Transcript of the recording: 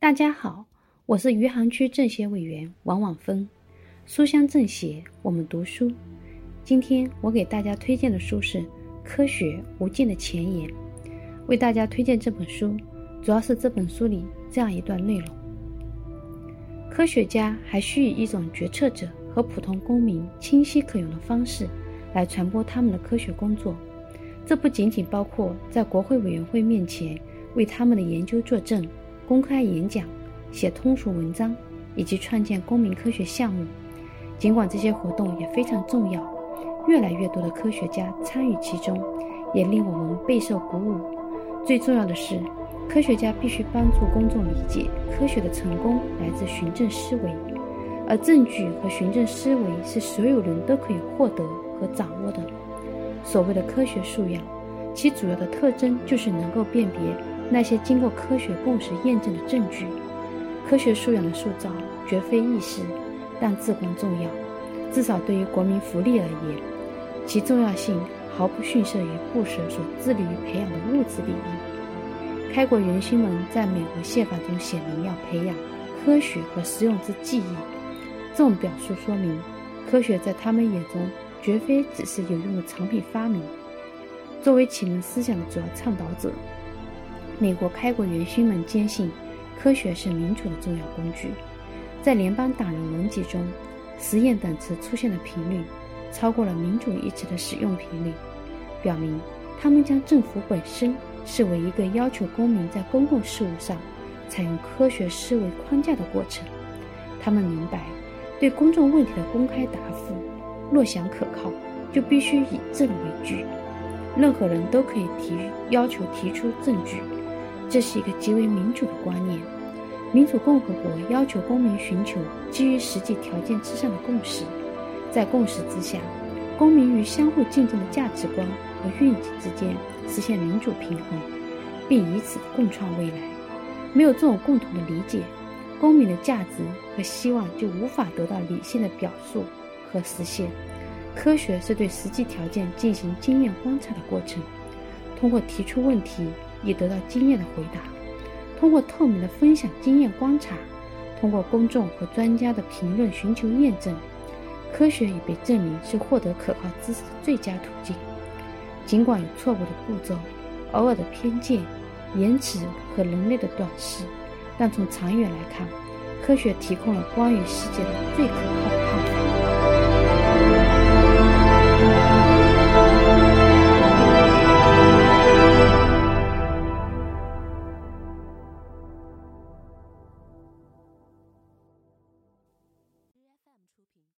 大家好，我是余杭区政协委员王婉芬。书香政协，我们读书。今天我给大家推荐的书是《科学无尽的前沿》。为大家推荐这本书，主要是这本书里这样一段内容：科学家还需以一种决策者和普通公民清晰可用的方式来传播他们的科学工作。这不仅仅包括在国会委员会面前为他们的研究作证。公开演讲、写通俗文章以及创建公民科学项目，尽管这些活动也非常重要，越来越多的科学家参与其中，也令我们备受鼓舞。最重要的是，科学家必须帮助公众理解科学的成功来自循证思维，而证据和循证思维是所有人都可以获得和掌握的。所谓的科学素养，其主要的特征就是能够辨别。那些经过科学共识验证的证据，科学素养的塑造绝非易事，但至关重要。至少对于国民福利而言，其重要性毫不逊色于布什所致力于培养的物质利益。开国元勋们在美国宪法中写明要培养科学和实用之技艺，这种表述说明，科学在他们眼中绝非只是有用的产品发明。作为启蒙思想的主要倡导者。美国开国元勋们坚信，科学是民主的重要工具。在联邦党人文集中，“实验”等词出现的频率超过了“民主”一词的使用频率，表明他们将政府本身视为一个要求公民在公共事务上采用科学思维框架的过程。他们明白，对公众问题的公开答复若想可靠，就必须以证为据。任何人都可以提要求提出证据。这是一个极为民主的观念。民主共和国要求公民寻求基于实际条件之上的共识，在共识之下，公民与相互竞争的价值观和愿景之间实现民主平衡，并以此共创未来。没有这种共同的理解，公民的价值和希望就无法得到理性的表述和实现。科学是对实际条件进行经验观察的过程，通过提出问题。以得到经验的回答，通过透明的分享经验观察，通过公众和专家的评论寻求验证，科学已被证明是获得可靠知识的最佳途径。尽管有错误的步骤、偶尔的偏见、延迟和人类的短视，但从长远来看，科学提供了关于世界的最可靠的判断。